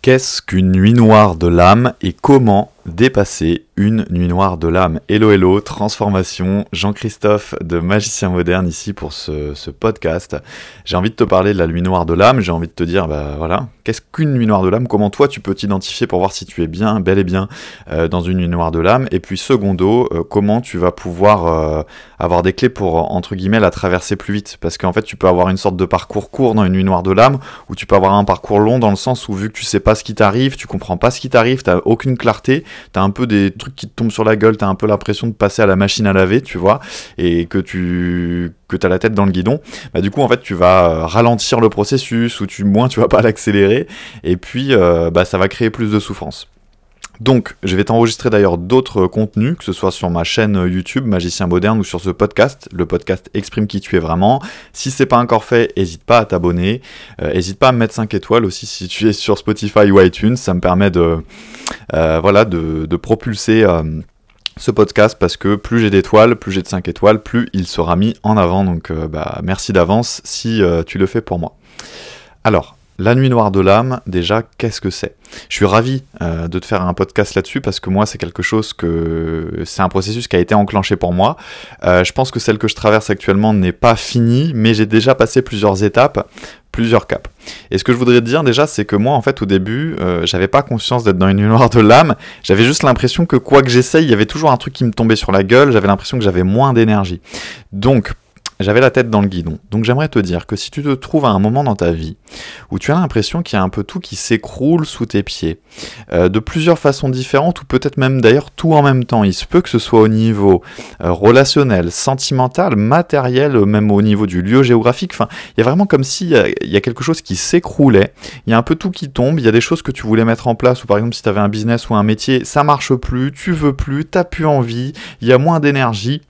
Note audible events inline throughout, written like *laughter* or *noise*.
Qu'est-ce qu'une nuit noire de l'âme et comment dépasser une nuit noire de l'âme. Hello hello, transformation, Jean-Christophe de Magicien Moderne ici pour ce, podcast. J'ai envie de te parler de la nuit noire de l'âme, j'ai envie de te dire, bah voilà, qu'est-ce qu'une nuit noire de l'âme? Comment toi tu peux t'identifier pour voir si tu es bien, bel et bien euh, dans une nuit noire de l'âme? Et puis secondo, euh, comment tu vas pouvoir euh, avoir des clés pour, entre guillemets, la traverser plus vite? Parce qu'en fait tu peux avoir une sorte de parcours court dans une nuit noire de l'âme, ou tu peux avoir un parcours long dans le sens où vu que tu sais pas ce qui t'arrive, tu comprends pas ce qui t'arrive, t'as aucune clarté, t'as un peu des trucs qui te tombent sur la gueule, t'as un peu l'impression de passer à la machine à laver, tu vois, et que tu que t'as la tête dans le guidon, bah du coup en fait tu vas euh, ralentir le processus ou tu moins tu vas pas l'accélérer et puis euh, bah ça va créer plus de souffrance. Donc, je vais t'enregistrer d'ailleurs d'autres contenus, que ce soit sur ma chaîne YouTube Magicien Moderne ou sur ce podcast, le podcast Exprime qui tu es vraiment. Si c'est pas encore fait, n'hésite pas à t'abonner. N'hésite euh, pas à me mettre 5 étoiles aussi si tu es sur Spotify ou iTunes. Ça me permet de, euh, voilà, de, propulser euh, ce podcast parce que plus j'ai d'étoiles, plus j'ai de 5 étoiles, plus il sera mis en avant. Donc, bah, merci d'avance si tu le fais pour moi. Alors, la nuit noire de l'âme, déjà, qu'est-ce que c'est? Je suis ravi euh, de te faire un podcast là-dessus parce que moi, c'est quelque chose que. C'est un processus qui a été enclenché pour moi. Euh, je pense que celle que je traverse actuellement n'est pas finie, mais j'ai déjà passé plusieurs étapes, plusieurs caps. Et ce que je voudrais te dire déjà, c'est que moi, en fait, au début, euh, j'avais pas conscience d'être dans une nuit noire de l'âme. J'avais juste l'impression que quoi que j'essaye, il y avait toujours un truc qui me tombait sur la gueule. J'avais l'impression que j'avais moins d'énergie. Donc, j'avais la tête dans le guidon. Donc j'aimerais te dire que si tu te trouves à un moment dans ta vie où tu as l'impression qu'il y a un peu tout qui s'écroule sous tes pieds, euh, de plusieurs façons différentes, ou peut-être même d'ailleurs tout en même temps, il se peut que ce soit au niveau euh, relationnel, sentimental, matériel, même au niveau du lieu géographique, enfin, il y a vraiment comme s'il y, y, a quelque chose qui s'écroulait, il y a un peu tout qui tombe, il y a des choses que tu voulais mettre en place, ou par exemple si tu avais un business ou un métier, ça marche plus, tu veux plus, t'as plus envie, il y a moins d'énergie,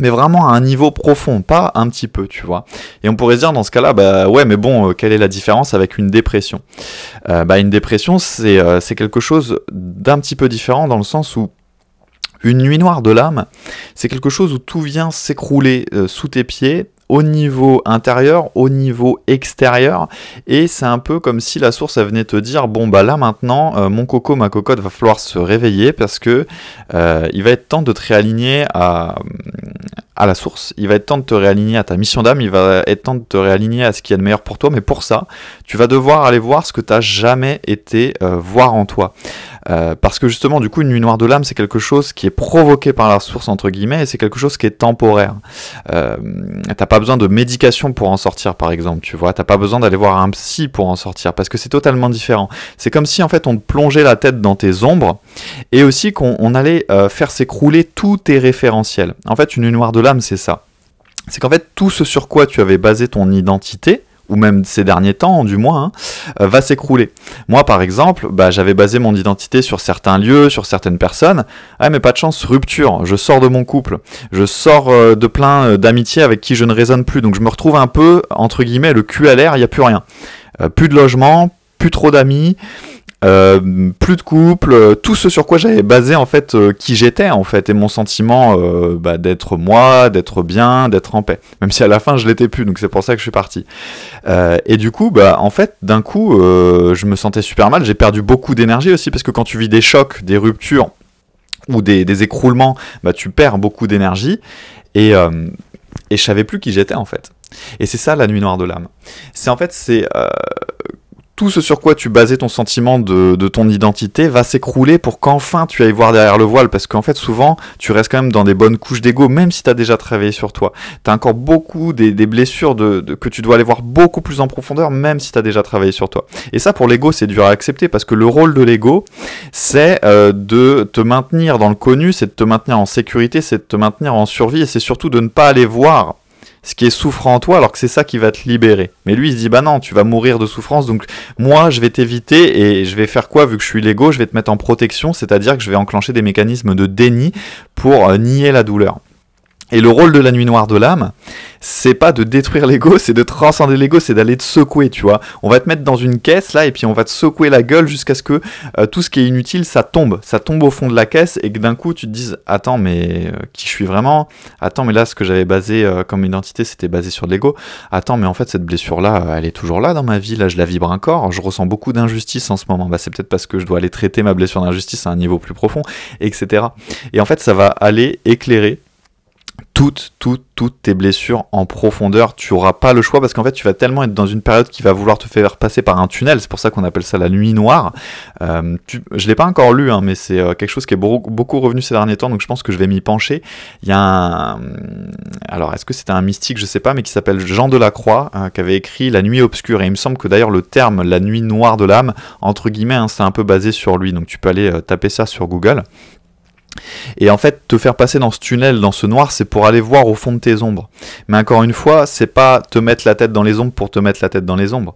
mais vraiment à un niveau profond, pas un petit peu, tu vois. Et on pourrait se dire dans ce cas-là, bah ouais, mais bon, euh, quelle est la différence avec une dépression? Euh, Bah une dépression, euh, c'est quelque chose d'un petit peu différent dans le sens où une nuit noire de l'âme, c'est quelque chose où tout vient s'écrouler sous tes pieds au niveau intérieur, au niveau extérieur, et c'est un peu comme si la source venait te dire bon bah là maintenant euh, mon coco, ma cocotte va falloir se réveiller parce que euh, il va être temps de te réaligner à, à la source, il va être temps de te réaligner à ta mission d'âme, il va être temps de te réaligner à ce qui est de meilleur pour toi, mais pour ça, tu vas devoir aller voir ce que tu n'as jamais été euh, voir en toi. Euh, parce que justement, du coup, une nuit noire de l'âme, c'est quelque chose qui est provoqué par la source, entre guillemets, et c'est quelque chose qui est temporaire. Euh, t'as pas besoin de médication pour en sortir, par exemple, tu vois. T'as pas besoin d'aller voir un psy pour en sortir, parce que c'est totalement différent. C'est comme si, en fait, on te plongeait la tête dans tes ombres, et aussi qu'on allait euh, faire s'écrouler tous tes référentiels. En fait, une nuit noire de l'âme, c'est ça. C'est qu'en fait, tout ce sur quoi tu avais basé ton identité, ou même ces derniers temps du moins, hein, euh, va s'écrouler. Moi par exemple, bah, j'avais basé mon identité sur certains lieux, sur certaines personnes. Ah mais pas de chance, rupture, je sors de mon couple, je sors euh, de plein euh, d'amitiés avec qui je ne résonne plus, donc je me retrouve un peu, entre guillemets, le cul à l'air, il n'y a plus rien. plus de logement, plus trop d'amis, euh, plus de couple, euh, tout ce sur quoi j'avais basé en fait euh, qui j'étais en fait et mon sentiment bah, d'être moi, d'être bien, d'être en paix. Même si à la fin je l'étais plus, donc c'est pour ça que je suis parti. et du coup, bah en fait, d'un coup, je me sentais super mal. J'ai perdu beaucoup d'énergie aussi parce que quand tu vis des chocs, des ruptures ou des, des écroulements, bah tu perds beaucoup d'énergie et et je savais plus qui j'étais en fait. Et c'est ça la nuit noire de l'âme. C'est en fait c'est tout ce sur quoi tu basais ton sentiment de, ton identité va s'écrouler pour qu'enfin tu ailles voir derrière le voile. Parce qu'en fait, souvent, tu restes quand même dans des bonnes couches d'ego, même si tu as déjà travaillé sur toi. Tu as encore beaucoup des, blessures que tu dois aller voir beaucoup plus en profondeur, même si tu as déjà travaillé sur toi. Et ça, pour l'ego, c'est dur à accepter parce que le rôle de l'ego, c'est euh, de te maintenir dans le connu, c'est de te maintenir en sécurité, c'est de te maintenir en survie et c'est surtout de ne pas aller voir ce qui est souffrant en toi, alors que c'est ça qui va te libérer. Mais lui, il se dit, bah non, tu vas mourir de souffrance, donc moi, je vais t'éviter et je vais faire quoi, vu que je suis l'ego, je vais te mettre en protection, c'est-à-dire que je vais enclencher des mécanismes de déni pour euh, nier la douleur. Et le rôle de la nuit noire de l'âme, c'est pas de détruire l'ego, c'est de transcender l'ego, c'est d'aller te secouer, tu vois. On va te mettre dans une caisse là et puis on va te secouer la gueule jusqu'à ce que euh, tout ce qui est inutile, ça tombe, ça tombe au fond de la caisse et que d'un coup tu te dises attends mais euh, qui je suis vraiment? Attends mais là ce que j'avais basé euh, comme identité c'était basé sur l'ego. Attends mais en fait cette blessure là, elle est toujours là dans ma vie, là je la vibre encore, je ressens beaucoup d'injustice en ce moment. Bah c'est peut-être parce que je dois aller traiter ma blessure d'injustice à un niveau plus profond, etc. Et en fait ça va aller éclairer toutes, toutes, toutes tes blessures en profondeur. Tu n'auras pas le choix parce qu'en fait, tu vas tellement être dans une période qui va vouloir te faire passer par un tunnel. C'est pour ça qu'on appelle ça la nuit noire. Euh, je l'ai pas encore lu, hein, mais c'est euh, quelque chose qui est beaucoup, revenu ces derniers temps, donc je pense que je vais m'y pencher. Il y a un. Alors, est-ce que c'était un mystique? Je sais pas, mais qui s'appelle Jean Delacroix, euh, qui avait écrit La nuit obscure. Et il me semble que d'ailleurs, le terme la nuit noire de l'âme, entre guillemets, hein, c'est un peu basé sur lui. Donc, tu peux aller euh, taper ça sur Google. Et en fait, te faire passer dans ce tunnel, dans ce noir, c'est pour aller voir au fond de tes ombres. Mais encore une fois, c'est pas te mettre la tête dans les ombres pour te mettre la tête dans les ombres.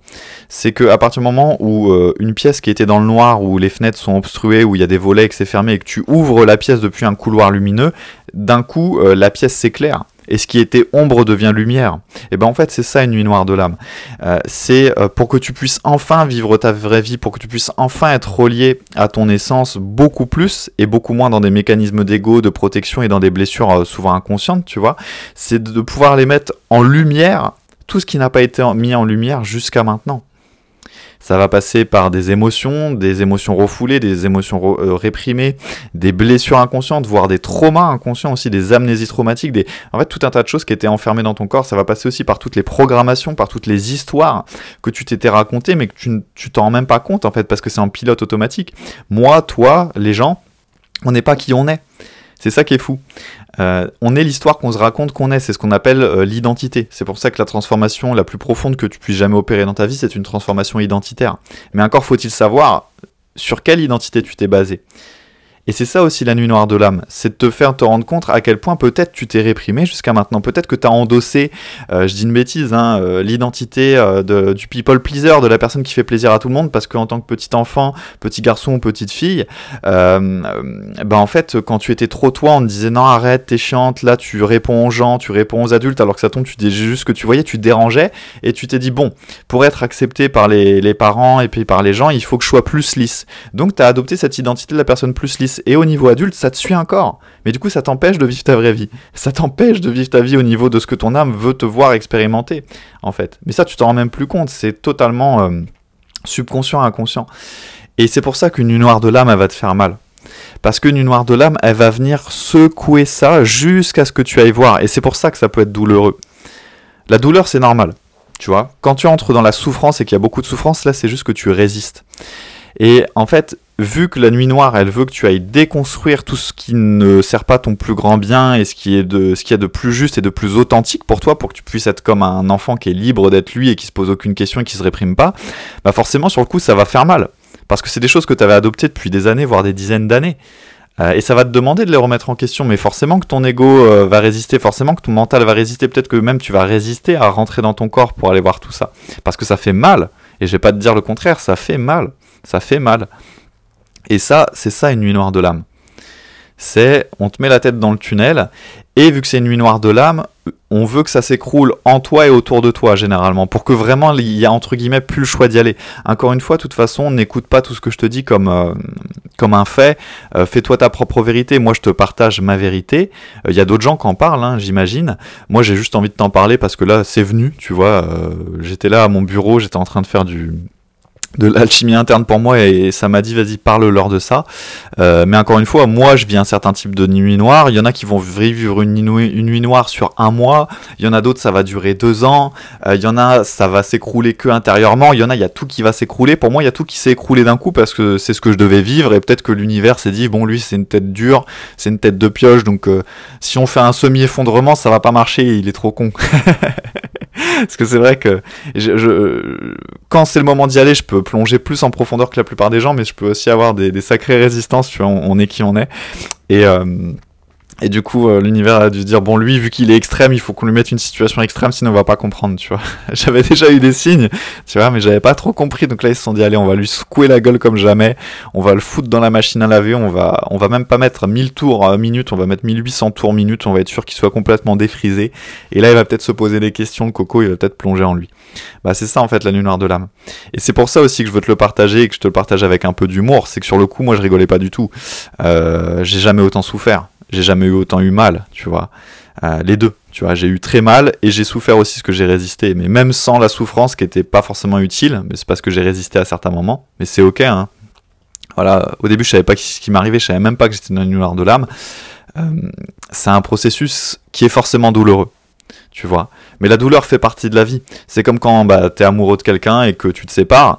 C'est que à partir du moment où euh, une pièce qui était dans le noir, où les fenêtres sont obstruées, où il y a des volets et que c'est fermé, et que tu ouvres la pièce depuis un couloir lumineux, d'un coup, euh, la pièce s'éclaire et ce qui était ombre devient lumière. Et ben en fait c'est ça une nuit noire de l'âme. Euh, c'est euh, pour que tu puisses enfin vivre ta vraie vie, pour que tu puisses enfin être relié à ton essence beaucoup plus et beaucoup moins dans des mécanismes d'ego, de protection et dans des blessures euh, souvent inconscientes, tu vois. C'est de pouvoir les mettre en lumière, tout ce qui n'a pas été mis en lumière jusqu'à maintenant. Ça va passer par des émotions, des émotions refoulées, des émotions euh, réprimées, des blessures inconscientes, voire des traumas inconscients aussi, des amnésies traumatiques, des... en fait tout un tas de choses qui étaient enfermées dans ton corps. Ça va passer aussi par toutes les programmations, par toutes les histoires que tu t'étais racontées, mais que tu, t'en rends même pas compte en fait, parce que c'est en pilote automatique. Moi, toi, les gens, on n'est pas qui on est. C'est ça qui est fou. Euh, on est l'histoire qu'on se raconte qu'on est, c'est ce qu'on appelle euh, l'identité. C'est pour ça que la transformation la plus profonde que tu puisses jamais opérer dans ta vie, c'est une transformation identitaire. Mais encore faut-il savoir sur quelle identité tu t'es basé. Et c'est ça aussi la nuit noire de l'âme, c'est de te faire te rendre compte à quel point peut-être tu t'es réprimé jusqu'à maintenant, peut-être que tu as endossé, euh, je dis une bêtise, hein, euh, l'identité euh, du people pleaser, de la personne qui fait plaisir à tout le monde, parce qu'en tant que petit enfant, petit garçon ou petite fille, ben en fait quand tu étais trop toi, on te disait non arrête, t'es chiante, là tu réponds aux gens, tu réponds aux adultes, alors que ça tombe, tu dis juste que tu voyais, tu dérangeais, et tu t'es dit bon, pour être accepté par les, les parents et puis par les gens, il faut que je sois plus lisse. Donc tu as adopté cette identité de la personne plus lisse et au niveau adulte, ça te suit encore. Mais du coup, ça t'empêche de vivre ta vraie vie. Ça t'empêche de vivre ta vie au niveau de ce que ton âme veut te voir expérimenter, en fait. Mais ça, tu t'en rends même plus compte. C'est totalement euh, subconscient, inconscient. Et c'est pour ça qu'une nuit noire de l'âme, elle va te faire mal. Parce qu'une nuit noire de l'âme, elle va venir secouer ça jusqu'à ce que tu ailles voir. Et c'est pour ça que ça peut être douloureux. La douleur, c'est normal. Tu vois, quand tu entres dans la souffrance et qu'il y a beaucoup de souffrance, là, c'est juste que tu résistes. Et en fait, vu que la nuit noire, elle veut que tu ailles déconstruire tout ce qui ne sert pas ton plus grand bien et ce qui est de de plus juste et de plus authentique pour toi, pour que tu puisses être comme un enfant qui est libre d'être lui et qui se pose aucune question et qui se réprime pas, bah forcément sur le coup ça va faire mal. Parce que c'est des choses que tu avais adoptées depuis des années, voire des dizaines d'années. Euh, et ça va te demander de les remettre en question, mais forcément que ton ego euh, va résister, forcément que ton mental va résister, peut-être que même tu vas résister à rentrer dans ton corps pour aller voir tout ça. Parce que ça fait mal, et je vais pas te dire le contraire, ça fait mal ça fait mal. Et ça, c'est ça une nuit noire de l'âme. C'est, on te met la tête dans le tunnel, et vu que c'est une nuit noire de l'âme, on veut que ça s'écroule en toi et autour de toi, généralement, pour que vraiment il y a entre guillemets plus le choix d'y aller. Encore une fois, de toute façon, n'écoute pas tout ce que je te dis comme, euh, comme un fait. Euh, fais-toi ta propre vérité. Moi, je te partage ma vérité. Euh, il y a d'autres gens qui en parlent, hein, j'imagine. Moi, j'ai juste envie de t'en parler parce que là, c'est venu, tu vois. j'étais là à mon bureau, j'étais en train de faire du, de l'alchimie interne pour moi et ça m'a dit vas-y parle-leur de ça. Euh, mais encore une fois, moi je vis un certain type de nuit noire. Il y en a qui vont vivre une nuit, une nuit noire sur un mois. Il y en a d'autres ça va durer deux ans. Euh, il y en a ça va s'écrouler que intérieurement. Il y en a il y a tout qui va s'écrouler. Pour moi il y a tout qui s'est écroulé d'un coup parce que c'est ce que je devais vivre et peut-être que l'univers s'est dit bon lui c'est une tête dure, c'est une tête de pioche donc euh, si on fait un semi effondrement ça va pas marcher. Il est trop con. *laughs* Parce que c'est vrai que je, quand c'est le moment d'y aller, je peux plonger plus en profondeur que la plupart des gens, mais je peux aussi avoir des, sacrées résistances, tu vois, on, est qui on est. Et, euh, Et du coup, euh, l'univers a dû dire bon, lui, vu qu'il est extrême, il faut qu'on lui mette une situation extrême, sinon on va pas comprendre, tu vois. *laughs* j'avais déjà eu des signes, tu vois, mais j'avais pas trop compris. Donc là, ils se sont dit allez, on va lui secouer la gueule comme jamais, on va le foutre dans la machine à laver, on va, on va même pas mettre 1000 tours à minute, on va mettre 1800 tours minute, on va être sûr qu'il soit complètement défrisé. Et là, il va peut-être se poser des questions, le coco, il va peut-être plonger en lui. Bah, c'est ça en fait la nuit noire de l'âme. Et c'est pour ça aussi que je veux te le partager et que je te le partage avec un peu d'humour. C'est que sur le coup, moi, je rigolais pas du tout. Euh, j'ai jamais autant souffert j'ai jamais eu autant eu mal, tu vois. Euh, les deux, tu vois, j'ai eu très mal et j'ai souffert aussi ce que j'ai résisté. Mais même sans la souffrance qui était pas forcément utile, mais c'est parce que j'ai résisté à certains moments. Mais c'est ok, hein. Voilà, au début je savais pas ce qui m'arrivait, je savais même pas que j'étais dans une noire de l'âme. Euh, c'est un processus qui est forcément douloureux, tu vois. Mais la douleur fait partie de la vie. C'est comme quand bah, tu es amoureux de quelqu'un et que tu te sépares,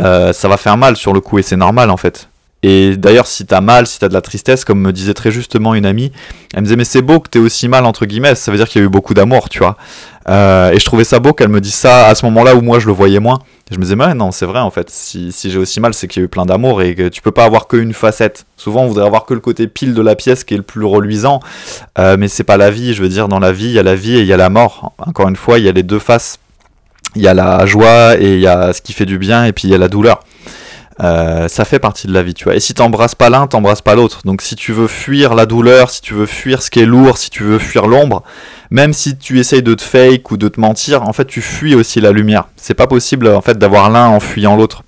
euh, ça va faire mal sur le coup et c'est normal en fait. Et d'ailleurs, si t'as mal, si t'as de la tristesse, comme me disait très justement une amie, elle me disait mais c'est beau que t'aies aussi mal entre guillemets, ça veut dire qu'il y a eu beaucoup d'amour, tu vois. Euh, et je trouvais ça beau qu'elle me dise ça à ce moment-là où moi je le voyais moins. je me disais mais non c'est vrai en fait, si, si j'ai aussi mal c'est qu'il y a eu plein d'amour et que tu peux pas avoir qu'une facette. Souvent on voudrait avoir que le côté pile de la pièce qui est le plus reluisant, euh, mais c'est pas la vie. Je veux dire dans la vie il y a la vie et il y a la mort. Encore une fois il y a les deux faces. Il y a la joie et il y a ce qui fait du bien et puis il y a la douleur. Euh, ça fait partie de la vie, tu vois. Et si t'embrasses pas l'un, t'embrasses pas l'autre. Donc si tu veux fuir la douleur, si tu veux fuir ce qui est lourd, si tu veux fuir l'ombre, même si tu essayes de te fake ou de te mentir, en fait tu fuis aussi la lumière. C'est pas possible en fait d'avoir l'un en fuyant l'autre.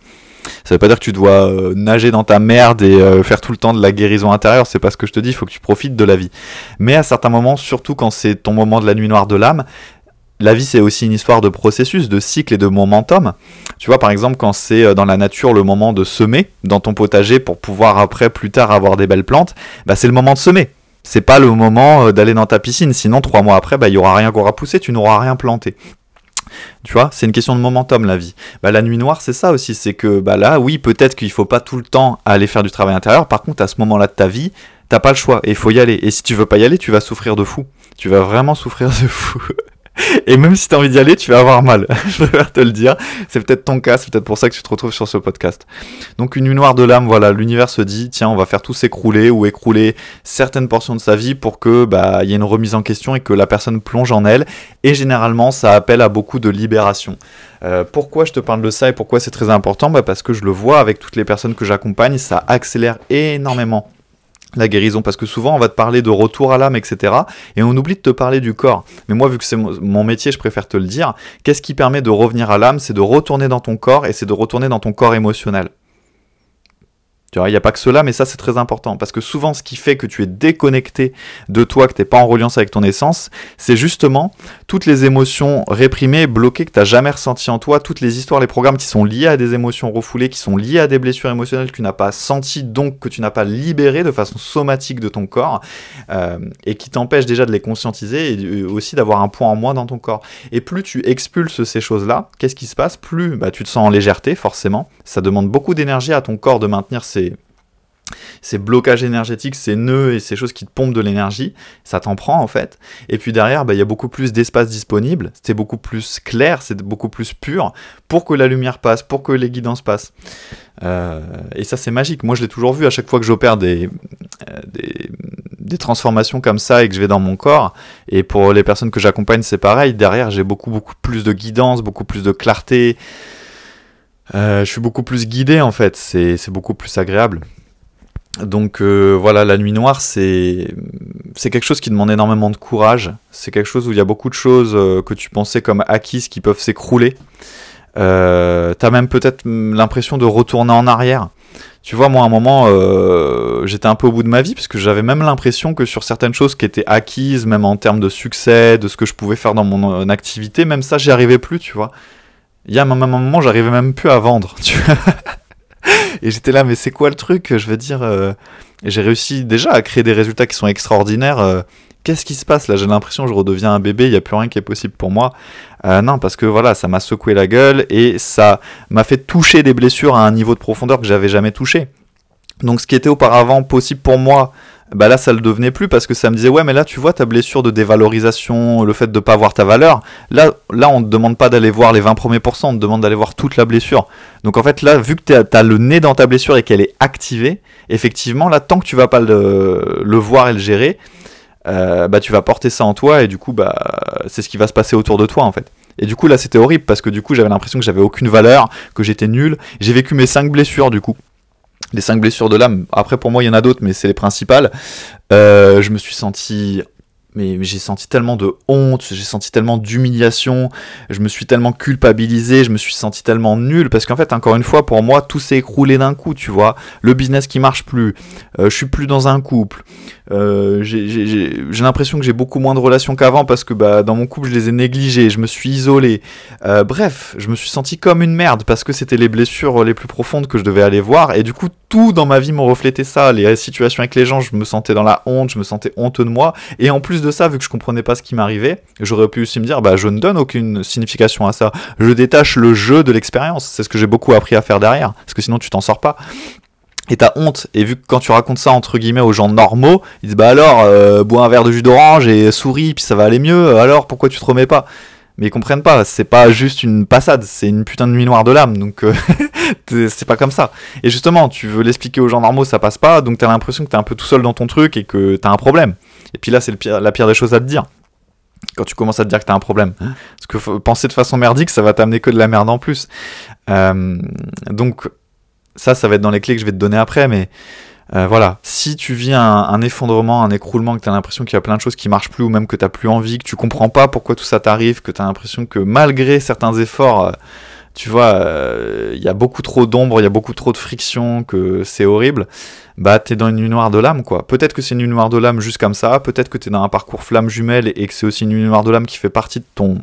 Ça veut pas dire que tu dois euh, nager dans ta merde et euh, faire tout le temps de la guérison intérieure, c'est pas ce que je te dis, il faut que tu profites de la vie. Mais à certains moments, surtout quand c'est ton moment de la nuit noire de l'âme, la vie, c'est aussi une histoire de processus, de cycle et de momentum. Tu vois, par exemple, quand c'est euh, dans la nature le moment de semer dans ton potager pour pouvoir après, plus tard, avoir des belles plantes, bah, c'est le moment de semer. C'est pas le moment euh, d'aller dans ta piscine, sinon trois mois après, bah, il y aura rien qui aura poussé, tu n'auras rien planté. Tu vois, c'est une question de momentum la vie. Bah, la nuit noire, c'est ça aussi, c'est que bah, là, oui, peut-être qu'il faut pas tout le temps aller faire du travail intérieur. Par contre, à ce moment-là de ta vie, t'as pas le choix et il faut y aller. Et si tu veux pas y aller, tu vas souffrir de fou. Tu vas vraiment souffrir de fou. *laughs* Et même si tu as envie d'y aller, tu vas avoir mal. *laughs* Je préfère te le dire. C'est peut-être ton cas, c'est peut-être pour ça que tu te retrouves sur ce podcast. Donc une nuit noire de l'âme, voilà, l'univers se dit, tiens, on va faire tout s'écrouler ou écrouler certaines portions de sa vie pour que bah il y ait une remise en question et que la personne plonge en elle. Et généralement, ça appelle à beaucoup de libération. Euh, pourquoi je te parle de ça et pourquoi c'est très important? Bah Parce que je le vois avec toutes les personnes que j'accompagne, ça accélère énormément la guérison, parce que souvent on va te parler de retour à l'âme, etc. Et on oublie de te parler du corps. Mais moi, vu que c'est mon métier, je préfère te le dire. Qu'est-ce qui permet de revenir à l'âme? C'est de retourner dans ton corps et c'est de retourner dans ton corps émotionnel. Tu vois, il n'y a pas que cela, mais ça c'est très important. Parce que souvent, ce qui fait que tu es déconnecté de toi, que tu n'es pas en reliance avec ton essence, c'est justement toutes les émotions réprimées, bloquées, que tu n'as jamais ressenties en toi, toutes les histoires, les programmes qui sont liés à des émotions refoulées, qui sont liés à des blessures émotionnelles que tu n'as pas senties, donc que tu n'as pas libérées de façon somatique de ton corps, euh, et qui t'empêchent déjà de les conscientiser et euh, aussi d'avoir un point en moins dans ton corps. Et plus tu expulses ces choses-là, qu'est-ce qui se passe? Plus bah, tu te sens en légèreté, forcément. Ça demande beaucoup d'énergie à ton corps de maintenir ces ces, blocages énergétiques, ces nœuds et ces choses qui te pompent de l'énergie, ça t'en prend en fait. Et puis derrière, bah, il y a beaucoup plus d'espace disponible, c'est beaucoup plus clair, c'est beaucoup plus pur pour que la lumière passe, pour que les guidances passent. Euh, et ça c'est magique. Moi je l'ai toujours vu à chaque fois que j'opère des, euh, des, des, transformations comme ça et que je vais dans mon corps. Et pour les personnes que j'accompagne c'est pareil. Derrière j'ai beaucoup beaucoup plus de guidance, beaucoup plus de clarté. Euh, je suis beaucoup plus guidé en fait, c'est beaucoup plus agréable. Donc euh, voilà, la nuit noire, c'est quelque chose qui demande énormément de courage. C'est quelque chose où il y a beaucoup de choses euh, que tu pensais comme acquises qui peuvent s'écrouler. Euh, T'as même peut-être l'impression de retourner en arrière. Tu vois, moi, à un moment, euh, j'étais un peu au bout de ma vie, parce que j'avais même l'impression que sur certaines choses qui étaient acquises, même en termes de succès, de ce que je pouvais faire dans mon activité, même ça, j'y arrivais plus, tu vois. Il y a un moment, j'arrivais même plus à vendre. *laughs* Tu vois et j'étais là, mais c'est quoi le truc? Je veux dire, euh, j'ai réussi déjà à créer des résultats qui sont extraordinaires. Euh, qu'est-ce qui se passe là? J'ai l'impression que je redeviens un bébé, il n'y a plus rien qui est possible pour moi. Euh, non, parce que voilà, ça m'a secoué la gueule et ça m'a fait toucher des blessures à un niveau de profondeur que j'avais jamais touché. Donc ce qui était auparavant possible pour moi bah là ça le devenait plus parce que ça me disait ouais mais là tu vois ta blessure de dévalorisation, le fait de pas voir ta valeur, là là on te demande pas d'aller voir les 20 premiers pourcents, on te demande d'aller voir toute la blessure. Donc en fait là vu que tu as, le nez dans ta blessure et qu'elle est activée, effectivement là tant que tu vas pas le, voir et le gérer, bah tu vas porter ça en toi et du coup bah c'est ce qui va se passer autour de toi en fait. Et du coup là c'était horrible parce que du coup j'avais l'impression que j'avais aucune valeur, que j'étais nul. J'ai vécu mes cinq blessures du coup les cinq blessures de l'âme. Après, pour moi, il y en a d'autres, mais c'est les principales. je me suis senti mais, j'ai senti tellement de honte, j'ai senti tellement d'humiliation, je me suis tellement culpabilisé, je me suis senti tellement nul parce qu'en fait, encore une fois, pour moi, tout s'est écroulé d'un coup, tu vois. Le business qui marche plus, euh, je suis plus dans un couple, euh, j'ai l'impression que j'ai beaucoup moins de relations qu'avant parce que bah, dans mon couple, je les ai négligées, je me suis isolé. Euh, bref, je me suis senti comme une merde parce que c'était les blessures les plus profondes que je devais aller voir et du coup, tout dans ma vie me reflétait ça. Les situations avec les gens, je me sentais dans la honte, je me sentais honteux de moi et en plus de ça, vu que je comprenais pas ce qui m'arrivait, j'aurais pu aussi me dire, bah, je ne donne aucune signification à ça. Je détache le jeu de l'expérience. C'est ce que j'ai beaucoup appris à faire derrière. Parce que sinon, tu t'en sors pas. Et t'as honte. Et vu que quand tu racontes ça entre guillemets aux gens normaux, ils disent bah alors, euh, bois un verre de jus d'orange et souris, puis ça va aller mieux. Alors pourquoi tu te remets pas? Mais ils comprennent pas, c'est pas juste une passade, c'est une putain de nuit noire de l'âme, donc euh, *laughs* c'est pas comme ça. Et justement, tu veux l'expliquer aux gens normaux, ça passe pas, donc t'as l'impression que t'es un peu tout seul dans ton truc et que t'as un problème. Et puis là, c'est la pire des choses à te dire. Quand tu commences à te dire que t'as un problème. Parce que penser de façon merdique, ça va t'amener que de la merde en plus. Euh, donc, ça, ça va être dans les clés que je vais te donner après, mais euh, voilà. Si tu vis un, effondrement, un écroulement, que tu as l'impression qu'il y a plein de choses qui marchent plus, ou même que tu plus envie, que tu comprends pas pourquoi tout ça t'arrive, que tu as l'impression que malgré certains efforts, euh, tu vois, il y a beaucoup trop d'ombre, il y a beaucoup trop de friction, que c'est horrible, bah t'es dans une nuit noire de l'âme quoi. Peut-être que c'est une nuit noire de l'âme juste comme ça, peut-être que t'es dans un parcours flamme jumelle et que c'est aussi une nuit noire de l'âme qui fait partie de ton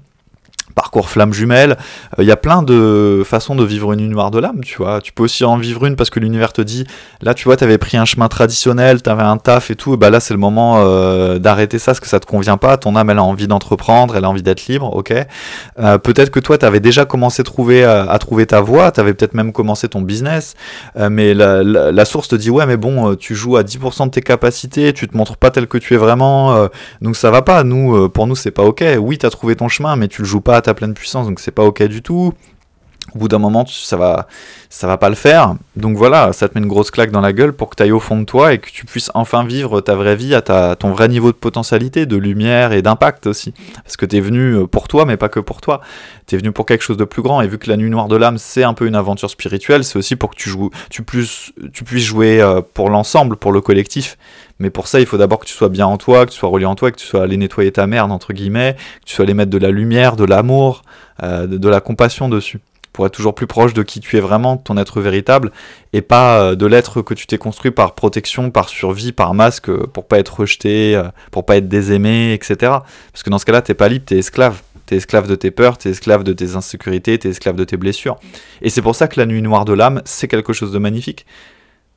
parcours flamme jumelle. Il euh, y a plein de façons de vivre une nuit noire de l'âme, tu vois. Tu peux aussi en vivre une parce que l'univers te dit, là tu vois, t'avais pris un chemin traditionnel, t'avais un taf et tout, et bah là c'est le moment euh, d'arrêter ça parce que ça te convient pas. Ton âme elle a envie d'entreprendre, elle a envie d'être libre, ok. Euh, peut-être que toi t'avais déjà commencé à trouver ta voie, t'avais peut-être même commencé ton business, mais la, la, source te dit ouais mais bon tu joues à 10% de tes capacités, tu te montres pas tel que tu es vraiment, donc ça va pas. Nous pour nous c'est pas ok. Oui t'as trouvé ton chemin mais tu le joues pas à ta pleine puissance, donc c'est pas ok du tout. Au bout d'un moment, ça va, ça va pas le faire. Donc voilà, ça te met une grosse claque dans la gueule pour que tu ailles au fond de toi et que tu puisses enfin vivre ta vraie vie à ton vrai niveau de potentialité, de lumière et d'impact aussi. Parce que tu es venu euh, pour toi, mais pas que pour toi. Tu es venu pour quelque chose de plus grand. Et vu que la nuit noire de l'âme, c'est un peu une aventure spirituelle, c'est aussi pour que tu, joues, tu, puisses, tu puisses jouer euh, pour l'ensemble, pour le collectif. Mais pour ça, il faut d'abord que tu sois bien en toi, que tu sois relié en toi, que tu sois allé nettoyer ta merde, entre guillemets, que tu sois allé mettre de la lumière, de l'amour, euh, de, la compassion dessus. Pour être toujours plus proche de qui tu es vraiment, ton être véritable, et pas euh, de l'être que tu t'es construit par protection, par survie, par masque, euh, pour pas être rejeté, pour pas être désaimé, etc. Parce que dans ce cas-là, t'es pas libre, t'es esclave. T'es esclave de tes peurs, t'es esclave de tes insécurités, t'es esclave de tes blessures. Et c'est pour ça que la nuit noire de l'âme, c'est quelque chose de magnifique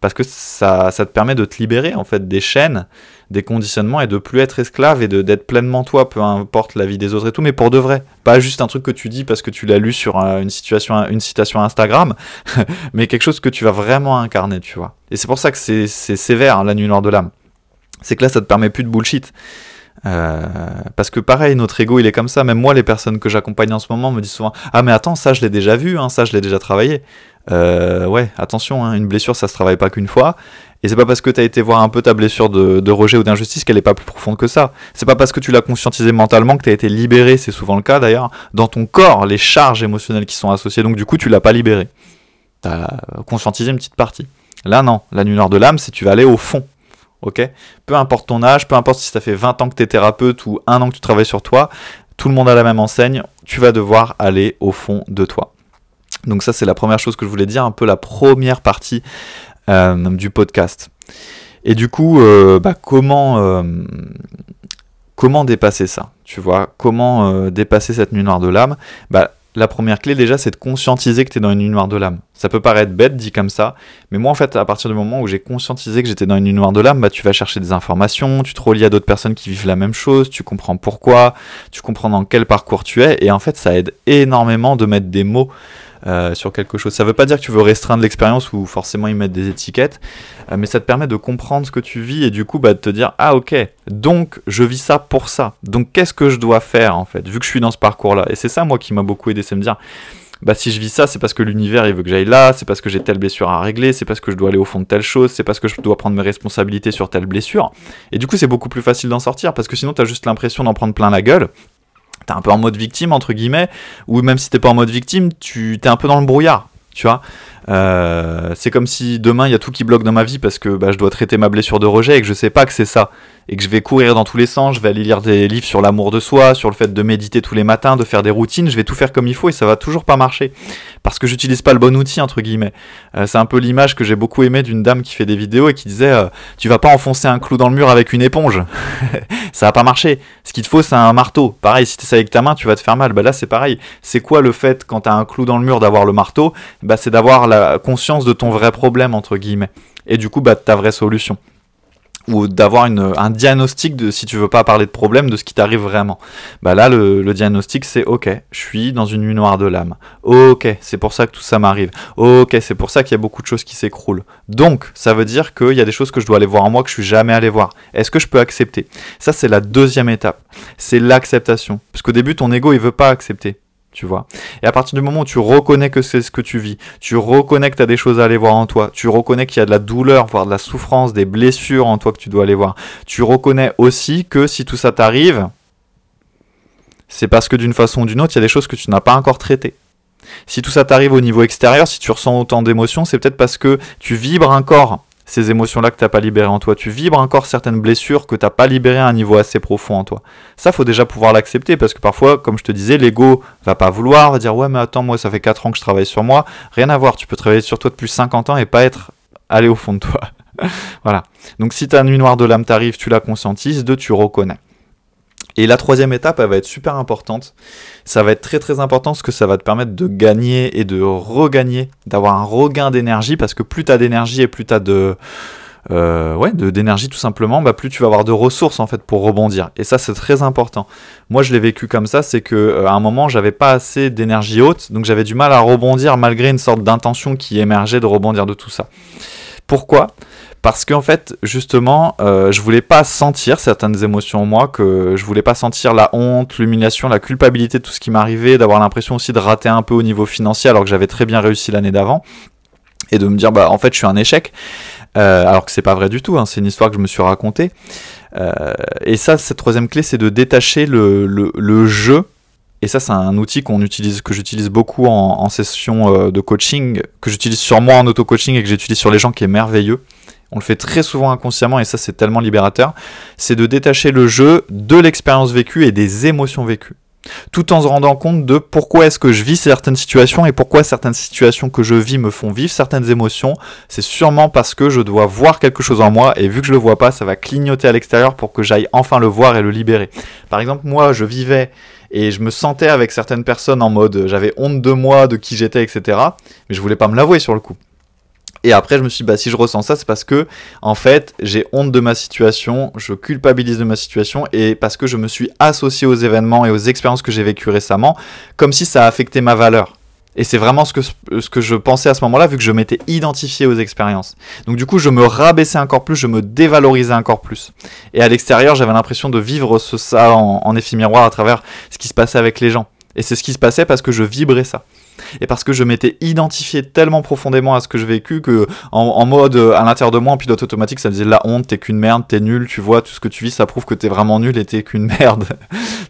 parce que ça, ça, te permet de te libérer en fait des chaînes, des conditionnements et de plus être esclave et d'être pleinement toi, peu importe la vie des autres et tout, mais pour de vrai. Pas juste un truc que tu dis parce que tu l'as lu sur une, situation, une citation Instagram, *laughs* mais quelque chose que tu vas vraiment incarner, tu vois. Et c'est pour ça que c'est sévère hein, la nuit noire de l'âme. C'est que là, ça te permet plus de bullshit. Euh, parce que pareil, notre ego il est comme ça. Même moi, les personnes que j'accompagne en ce moment me disent souvent Ah, mais attends, ça je l'ai déjà vu, hein, ça je l'ai déjà travaillé. Euh, ouais, attention, hein, une blessure ça se travaille pas qu'une fois. Et c'est pas parce que tu as été voir un peu ta blessure de, rejet ou d'injustice qu'elle est pas plus profonde que ça. C'est pas parce que tu l'as conscientisé mentalement que tu as été libéré, c'est souvent le cas d'ailleurs, dans ton corps, les charges émotionnelles qui sont associées. Donc du coup, tu l'as pas libéré. Tu as conscientisé une petite partie. Là, non. La nuit noire de l'âme, c'est tu vas aller au fond. Ok? Peu importe ton âge, peu importe si ça fait 20 ans que tu es thérapeute ou un an que tu travailles sur toi, tout le monde a la même enseigne, tu vas devoir aller au fond de toi. Donc ça c'est la première chose que je voulais dire, un peu la première partie euh, du podcast. Et du coup, euh, bah, comment, euh, comment dépasser ça Tu vois, comment dépasser cette nuit noire de l'âme? Bah, la première clé déjà, c'est de conscientiser que tu es dans une nuit noire de l'âme. Ça peut paraître bête dit comme ça, mais moi en fait, à partir du moment où j'ai conscientisé que j'étais dans une nuit noire de l'âme, bah, tu vas chercher des informations, tu te relis à d'autres personnes qui vivent la même chose, tu comprends pourquoi, tu comprends dans quel parcours tu es, et en fait, ça aide énormément de mettre des mots euh, sur quelque chose. Ça ne veut pas dire que tu veux restreindre l'expérience ou forcément y mettre des étiquettes, euh, mais ça te permet de comprendre ce que tu vis et du coup bah, de te dire ah ok, donc je vis ça pour ça. Donc qu'est-ce que je dois faire en fait, vu que je suis dans ce parcours-là? Et c'est ça moi qui m'a beaucoup aidé, c'est me dire bah si je vis ça, c'est parce que l'univers il veut que j'aille là, c'est parce que j'ai telle blessure à régler, c'est parce que je dois aller au fond de telle chose, c'est parce que je dois prendre mes responsabilités sur telle blessure. Et du coup, c'est beaucoup plus facile d'en sortir parce que sinon, t'as juste l'impression d'en prendre plein la gueule. T'es un peu en mode victime, entre guillemets, ou même si t'es pas en mode victime, tu t'es un peu dans le brouillard, tu vois. Euh, c'est comme si demain il y a tout qui bloque dans ma vie parce que bah, je dois traiter ma blessure de rejet et que je sais pas que c'est ça et que je vais courir dans tous les sens, je vais aller lire des livres sur l'amour de soi, sur le fait de méditer tous les matins, de faire des routines, je vais tout faire comme il faut et ça va toujours pas marcher parce que j'utilise pas le bon outil entre guillemets. Euh, c'est un peu l'image que j'ai beaucoup aimée d'une dame qui fait des vidéos et qui disait euh, tu vas pas enfoncer un clou dans le mur avec une éponge, *laughs* ça va pas marcher. Ce qu'il te faut c'est un marteau. Pareil si tu ça avec ta main tu vas te faire mal. Bah là c'est pareil. C'est quoi le fait quand tu as un clou dans le mur d'avoir le marteau? Bah c'est d'avoir la conscience de ton vrai problème entre guillemets et du coup bah ta vraie solution ou d'avoir un diagnostic de si tu veux pas parler de problème de ce qui t'arrive vraiment. Bah là le, diagnostic c'est ok, je suis dans une nuit noire de l'âme. Ok, c'est pour ça que tout ça m'arrive. Ok, c'est pour ça qu'il y a beaucoup de choses qui s'écroulent. Donc ça veut dire qu'il y a des choses que je dois aller voir en moi que je suis jamais allé voir. Est-ce que je peux accepter? Ça c'est la deuxième étape. C'est l'acceptation. Parce qu'au début ton ego il veut pas accepter tu vois. Et à partir du moment où tu reconnais que c'est ce que tu vis, tu reconnais que tu as des choses à aller voir en toi, tu reconnais qu'il y a de la douleur, voire de la souffrance, des blessures en toi que tu dois aller voir, tu reconnais aussi que si tout ça t'arrive, c'est parce que d'une façon ou d'une autre, il y a des choses que tu n'as pas encore traitées. Si tout ça t'arrive au niveau extérieur, si tu ressens autant d'émotions, c'est peut-être parce que tu vibres encore ces émotions-là que tu n'as pas libérées en toi. Tu vibres encore certaines blessures que tu n'as pas libérées à un niveau assez profond en toi. Ça, faut déjà pouvoir l'accepter parce que parfois, comme je te disais, l'ego va pas vouloir, va dire ouais mais attends, moi ça fait 4 ans que je travaille sur moi. Rien à voir, tu peux travailler sur toi depuis 50 ans et pas être allé au fond de toi. *laughs* voilà. Donc si ta nuit noire de l'âme t'arrive, tu la conscientises, deux, tu reconnais. Et la troisième étape, elle va être super importante. Ça va être très très important parce que ça va te permettre de gagner et de regagner, d'avoir un regain d'énergie parce que plus tu as d'énergie et plus tu as de, euh, ouais, d'énergie tout simplement, bah plus tu vas avoir de ressources en fait pour rebondir. Et ça c'est très important. Moi je l'ai vécu comme ça, c'est que euh, à un moment j'avais pas assez d'énergie haute, donc j'avais du mal à rebondir malgré une sorte d'intention qui émergeait de rebondir de tout ça. Pourquoi? Parce qu'en fait, justement, euh, je voulais pas sentir certaines émotions en moi, que je voulais pas sentir la honte, l'humiliation, la culpabilité de tout ce qui m'arrivait, d'avoir l'impression aussi de rater un peu au niveau financier alors que j'avais très bien réussi l'année d'avant, et de me dire bah en fait je suis un échec, euh, alors que c'est pas vrai du tout, hein, c'est une histoire que je me suis racontée. Euh, et ça, cette troisième clé, c'est de détacher le, jeu. Et ça, c'est un outil qu'on utilise, que j'utilise beaucoup en, en session de coaching, que j'utilise sur moi en auto-coaching et que j'utilise sur les gens, qui est merveilleux on le fait très souvent inconsciemment et ça c'est tellement libérateur, c'est de détacher le jeu de l'expérience vécue et des émotions vécues. Tout en se rendant compte de pourquoi est-ce que je vis certaines situations et pourquoi certaines situations que je vis me font vivre certaines émotions. C'est sûrement parce que je dois voir quelque chose en moi et vu que je le vois pas, ça va clignoter à l'extérieur pour que j'aille enfin le voir et le libérer. Par exemple, moi, je vivais et je me sentais avec certaines personnes en mode j'avais honte de moi, de qui j'étais, etc. Mais je voulais pas me l'avouer sur le coup. Et après, je me suis dit, bah, si je ressens ça, c'est parce que, en fait, j'ai honte de ma situation, je culpabilise de ma situation, et parce que je me suis associé aux événements et aux expériences que j'ai vécues récemment, comme si ça a affecté ma valeur. Et c'est vraiment ce que, ce que je pensais à ce moment-là, vu que je m'étais identifié aux expériences. Donc du coup, je me rabaissais encore plus, je me dévalorisais encore plus. Et à l'extérieur, j'avais l'impression de vivre ce, ça en, en effet miroir à travers ce qui se passait avec les gens. Et c'est ce qui se passait parce que je vibrais ça et parce que je m'étais identifié tellement profondément à ce que je vécu que en, mode euh, à l'intérieur de moi en pilote automatique ça me disait la honte t'es qu'une merde t'es nul tu vois tout ce que tu vis ça prouve que t'es vraiment nul et t'es qu'une *laughs* merde.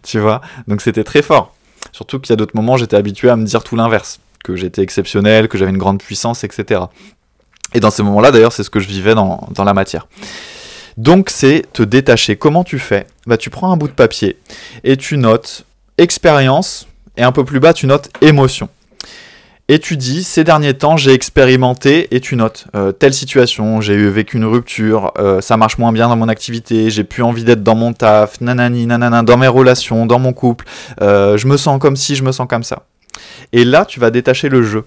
Tu vois? Donc c'était très fort. Surtout qu'il y a d'autres moments j'étais habitué à me dire tout l'inverse. Que j'étais exceptionnel que j'avais une grande puissance etc et dans ces moments là d'ailleurs c'est ce que je vivais dans, dans la matière. Donc c'est te détacher. Comment tu fais? Bah tu prends un bout de papier et tu notes expérience et un peu plus bas tu notes émotion et tu dis, ces derniers temps, j'ai expérimenté, et tu notes, euh, telle situation, j'ai eu vécu une rupture, euh, ça marche moins bien dans mon activité, j'ai plus envie d'être dans mon taf, nanani, nanana, dans mes relations, dans mon couple, euh, je me sens comme si, je me sens comme ça. Et là, tu vas détacher le jeu.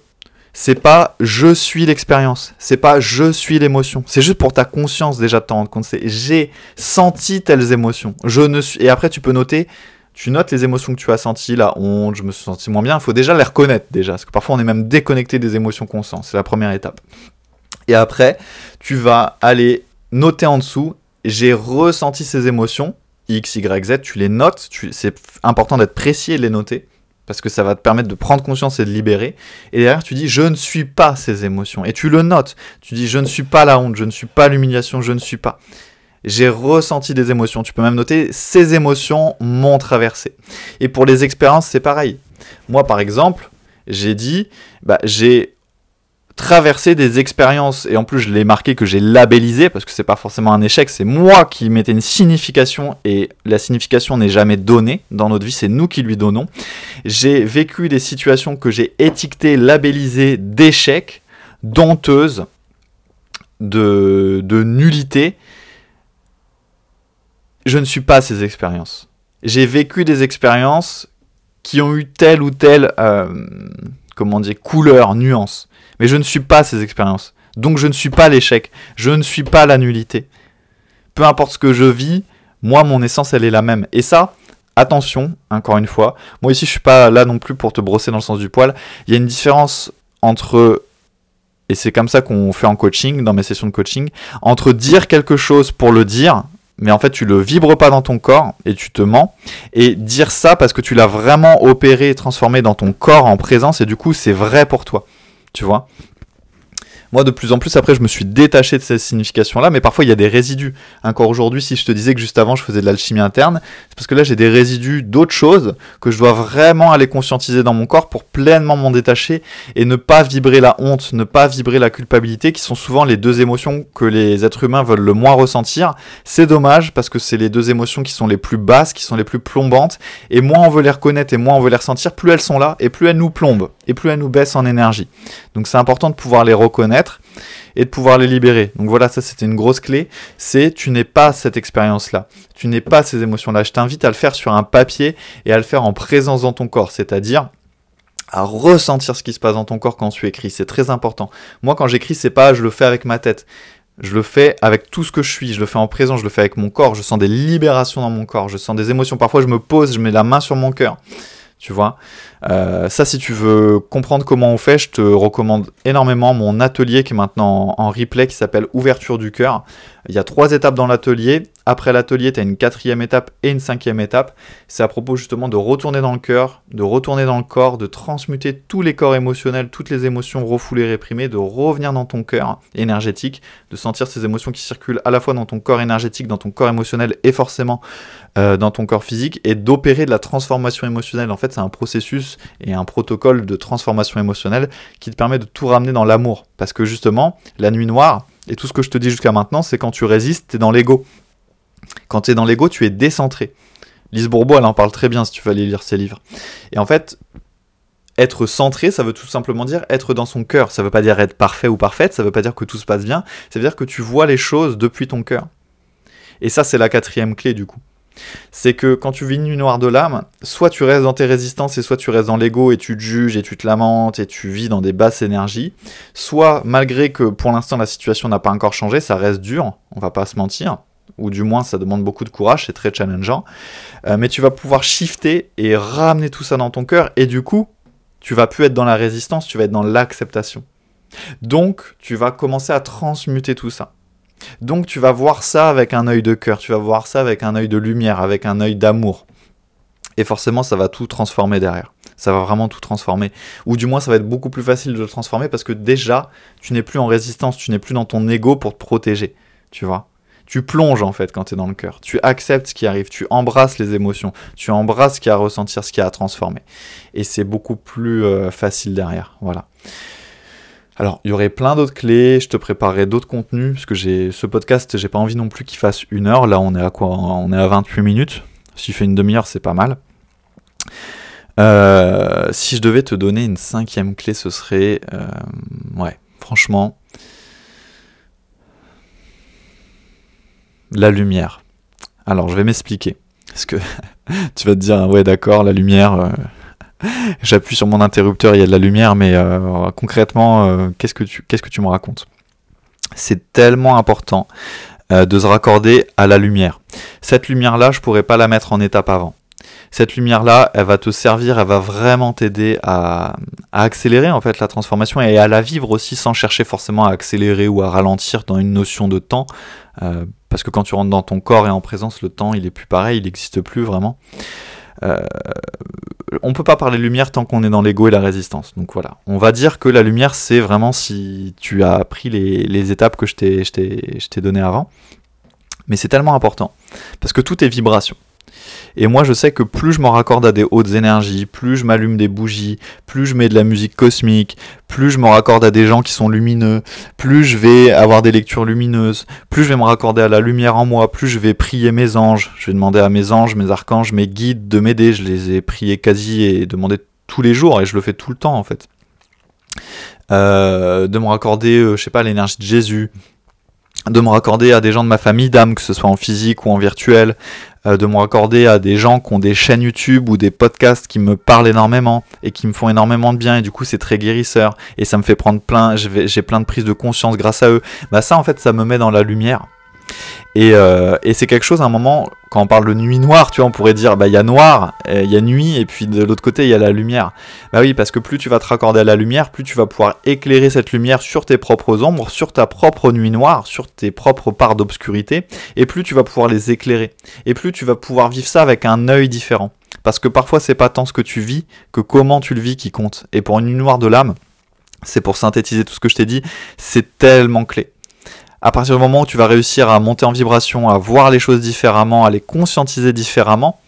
C'est pas je suis l'expérience, c'est pas je suis l'émotion. C'est juste pour ta conscience déjà de t'en rendre compte. C'est j'ai senti telles émotions. Je ne suis. Et après, tu peux noter tu notes les émotions que tu as senties, la honte, je me suis senti moins bien, il faut déjà les reconnaître déjà, parce que parfois on est même déconnecté des émotions qu'on sent, c'est la première étape. Et après, tu vas aller noter en dessous, j'ai ressenti ces émotions, X, Y, Z, tu les notes, c'est important d'être précis et de les noter, parce que ça va te permettre de prendre conscience et de libérer. Et derrière, tu dis, je ne suis pas ces émotions. Et tu le notes. Tu dis, je ne suis pas la honte, je ne suis pas l'humiliation, je ne suis pas. J'ai ressenti des émotions. Tu peux même noter, ces émotions m'ont traversé. Et pour les expériences, c'est pareil. Moi, par exemple, j'ai dit, bah, j'ai traverser des expériences, et en plus je l'ai marqué que j'ai labellisé, parce que c'est pas forcément un échec, c'est moi qui mettais une signification, et la signification n'est jamais donnée dans notre vie, c'est nous qui lui donnons. J'ai vécu des situations que j'ai étiquetées, labellisées d'échecs, donteuses, de, de nullité. Je ne suis pas ces expériences. J'ai vécu des expériences qui ont eu telle ou telle, euh, comment dire, couleur, nuance. Mais je ne suis pas ces expériences. Donc je ne suis pas l'échec. Je ne suis pas la nullité. Peu importe ce que je vis, moi, mon essence, elle est la même. Et ça, attention, encore une fois, moi ici, je suis pas là non plus pour te brosser dans le sens du poil. Il y a une différence entre, et c'est comme ça qu'on fait en coaching, dans mes sessions de coaching, entre dire quelque chose pour le dire, mais en fait tu le vibres pas dans ton corps et tu te mens, et dire ça parce que tu l'as vraiment opéré et transformé dans ton corps en présence, et du coup c'est vrai pour toi tu vois? Moi, de plus en plus, après, je me suis détaché de ces significations-là, mais parfois, il y a des résidus. Encore aujourd'hui, si je te disais que juste avant, je faisais de l'alchimie interne, c'est parce que là, j'ai des résidus d'autres choses que je dois vraiment aller conscientiser dans mon corps pour pleinement m'en détacher et ne pas vibrer la honte, ne pas vibrer la culpabilité, qui sont souvent les deux émotions que les êtres humains veulent le moins ressentir. C'est dommage, parce que c'est les deux émotions qui sont les plus basses, qui sont les plus plombantes, et moins on veut les reconnaître et moins on veut les ressentir, plus elles sont là, et plus elles nous plombent, et plus elles nous baissent en énergie. Donc c'est important de pouvoir les reconnaître et de pouvoir les libérer. Donc voilà, ça c'était une grosse clé, c'est tu n'es pas cette expérience-là, tu n'es pas ces émotions-là. Je t'invite à le faire sur un papier et à le faire en présence dans ton corps, c'est-à-dire à ressentir ce qui se passe dans ton corps quand tu écris, c'est très important. Moi quand j'écris, c'est pas je le fais avec ma tête. Je le fais avec tout ce que je suis, je le fais en présence, je le fais avec mon corps, je sens des libérations dans mon corps, je sens des émotions. Parfois, je me pose, je mets la main sur mon cœur tu vois. Euh, ça, si tu veux comprendre comment on fait, je te recommande énormément mon atelier qui est maintenant en, replay qui s'appelle Ouverture du cœur. Il y a trois étapes dans l'atelier. Après l'atelier, tu as une quatrième étape et une cinquième étape. C'est à propos justement de retourner dans le cœur, de retourner dans le corps, de transmuter tous les corps émotionnels, toutes les émotions refoulées, réprimées, de revenir dans ton cœur énergétique, de sentir ces émotions qui circulent à la fois dans ton corps énergétique, dans ton corps émotionnel et forcément euh, dans ton corps physique, et d'opérer de la transformation émotionnelle. En fait, c'est un processus et un protocole de transformation émotionnelle qui te permet de tout ramener dans l'amour. Parce que justement, la nuit noire, et tout ce que je te dis jusqu'à maintenant, c'est quand tu résistes, tu es dans l'ego. Quand tu es dans l'ego, tu es décentré. Lise Bourbeau, elle en parle très bien si tu veux aller lire ses livres. Et en fait, être centré, ça veut tout simplement dire être dans son cœur. Ça veut pas dire être parfait ou parfaite, ça veut pas dire que tout se passe bien, ça veut dire que tu vois les choses depuis ton cœur. Et ça, c'est la quatrième clé du coup. C'est que quand tu vis une nuit noire de l'âme, soit tu restes dans tes résistances et soit tu restes dans l'ego et tu te juges et tu te lamentes et tu vis dans des basses énergies, soit malgré que pour l'instant la situation n'a pas encore changé, ça reste dur, on va pas se mentir, ou du moins ça demande beaucoup de courage, c'est très challengeant, euh, mais tu vas pouvoir shifter et ramener tout ça dans ton cœur, et du coup, tu vas plus être dans la résistance, tu vas être dans l'acceptation. Donc, tu vas commencer à transmuter tout ça. Donc, tu vas voir ça avec un œil de cœur, tu vas voir ça avec un œil de lumière, avec un œil d'amour. Et forcément, ça va tout transformer derrière. Ça va vraiment tout transformer. Ou du moins, ça va être beaucoup plus facile de le transformer parce que déjà, tu n'es plus en résistance, tu n'es plus dans ton ego pour te protéger. Tu vois tu plonges en fait quand tu es dans le cœur. Tu acceptes ce qui arrive, tu embrasses les émotions, tu embrasses ce qu'il y a à ressentir, ce qu'il y a à transformer. Et c'est beaucoup plus euh, facile derrière. Voilà. Alors, il y aurait plein d'autres clés, je te préparerai d'autres contenus, parce que ce podcast, j'ai pas envie non plus qu'il fasse une heure. Là, on est à quoi? On est à 28 minutes. S'il fait une demi-heure, c'est pas mal. Euh, si je devais te donner une cinquième clé, ce serait. Euh, ouais, franchement, la lumière. Alors, je vais m'expliquer. Parce que *laughs* tu vas te dire, ouais, d'accord, la lumière. Euh, *laughs* j'appuie sur mon interrupteur, il y a de la lumière, mais euh, concrètement, euh, qu'est-ce que tu, qu'est-ce que tu me racontes? C'est tellement important de se raccorder à la lumière. Cette lumière-là, je pourrais pas la mettre en étape avant cette lumière-là, elle va te servir, elle va vraiment t'aider à, accélérer en fait la transformation et à la vivre aussi sans chercher forcément à accélérer ou à ralentir dans une notion de temps. Euh, parce que quand tu rentres dans ton corps et en présence, le temps, il est plus pareil, il n'existe plus vraiment. Euh, on peut pas parler de lumière tant qu'on est dans l'ego et la résistance. Donc voilà, on va dire que la lumière, c'est vraiment si tu as pris les, les étapes que je t'ai données avant. Mais c'est tellement important, parce que tout est vibration. Et moi, je sais que plus je me raccorde à des hautes énergies, plus je m'allume des bougies, plus je mets de la musique cosmique, plus je me raccorde à des gens qui sont lumineux, plus je vais avoir des lectures lumineuses, plus je vais me raccorder à la lumière en moi, plus je vais prier mes anges. Je vais demander à mes anges, mes archanges, mes guides de m'aider. Je les ai priés quasi et demandé tous les jours, et je le fais tout le temps en fait. Euh, de me raccorder, euh, je sais pas, l'énergie de Jésus, de me raccorder à des gens de ma famille d'âme, que ce soit en physique ou en virtuel, euh, de me raccorder à des gens qui ont des chaînes YouTube ou des podcasts qui me parlent énormément et qui me font énormément de bien et du coup c'est très guérisseur et ça me fait prendre plein, j'ai plein de prises de conscience grâce à eux. Bah ça en fait ça me met dans la lumière euh, et, c'est quelque chose, à un moment, quand on parle de nuit noire, tu vois, on pourrait dire, bah il y a noir, il y a nuit, et puis de l'autre côté, il y a la lumière. Bah oui, parce que plus tu vas te raccorder à la lumière, plus tu vas pouvoir éclairer cette lumière sur tes propres ombres, sur ta propre nuit noire, sur tes propres parts d'obscurité, et plus tu vas pouvoir les éclairer. Et plus tu vas pouvoir vivre ça avec un œil différent. Parce que parfois, c'est pas tant ce que tu vis que comment tu le vis qui compte. Et pour une nuit noire de l'âme, c'est pour synthétiser tout ce que je t'ai dit, c'est tellement clé à partir du moment où tu vas réussir à monter en vibration, à voir les choses différemment, à les conscientiser différemment,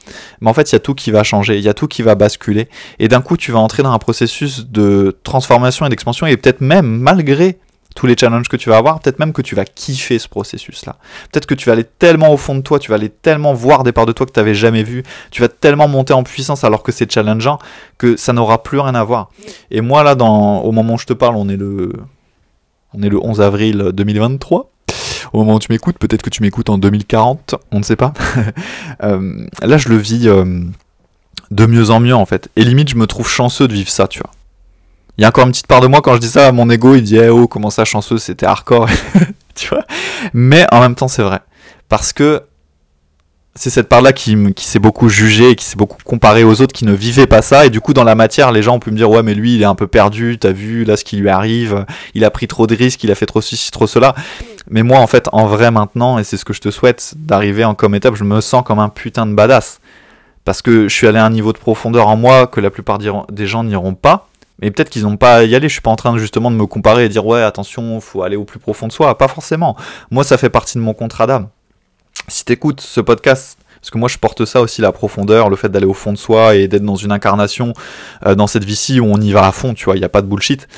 mais en fait, il y a tout qui va changer, il y a tout qui va basculer. Et d'un coup, tu vas entrer dans un processus de transformation et d'expansion, et peut-être même, malgré tous les challenges que tu vas avoir, peut-être même que tu vas kiffer ce processus-là. Peut-être que tu vas aller tellement au fond de toi, tu vas aller tellement voir des parts de toi que tu n'avais jamais vues, tu vas tellement monter en puissance alors que c'est challengeant, que ça n'aura plus rien à voir. Et moi, là, dans, au moment où je te parle, on est le on est le 11 avril 2023. Au moment où tu m'écoutes, peut-être que tu m'écoutes en 2040, on ne sait pas. *laughs* Euh, là, je le vis euh, de mieux en mieux en fait. Et limite, je me trouve chanceux de vivre ça, tu vois. Il y a encore une petite part de moi quand je dis ça, mon ego il dit eh oh comment ça chanceux, c'était hardcore, *laughs* tu vois? Mais en même temps, c'est vrai parce que c'est cette part-là qui, s'est beaucoup jugée, qui s'est beaucoup comparée aux autres qui ne vivaient pas ça. Et du coup, dans la matière, les gens ont pu me dire Ouais, mais lui, il est un peu perdu, t'as vu là ce qui lui arrive, il a pris trop de risques, il a fait trop ceci, trop cela. Mais moi, en fait, en vrai, maintenant, et c'est ce que je te souhaite, d'arriver en comme étape, je me sens comme un putain de badass. Parce que je suis allé à un niveau de profondeur en moi que la plupart des gens n'iront pas. Mais peut-être qu'ils n'ont pas à y aller. Je suis pas en train justement de me comparer et dire ouais attention, faut aller au plus profond de soi. Pas forcément. Moi, ça fait partie de mon contrat d'âme si t'écoutes ce podcast, parce que moi je porte ça aussi la profondeur, le fait d'aller au fond de soi et d'être dans une incarnation euh, dans cette vie-ci où on y va à fond, tu vois, il n'y a pas de bullshit.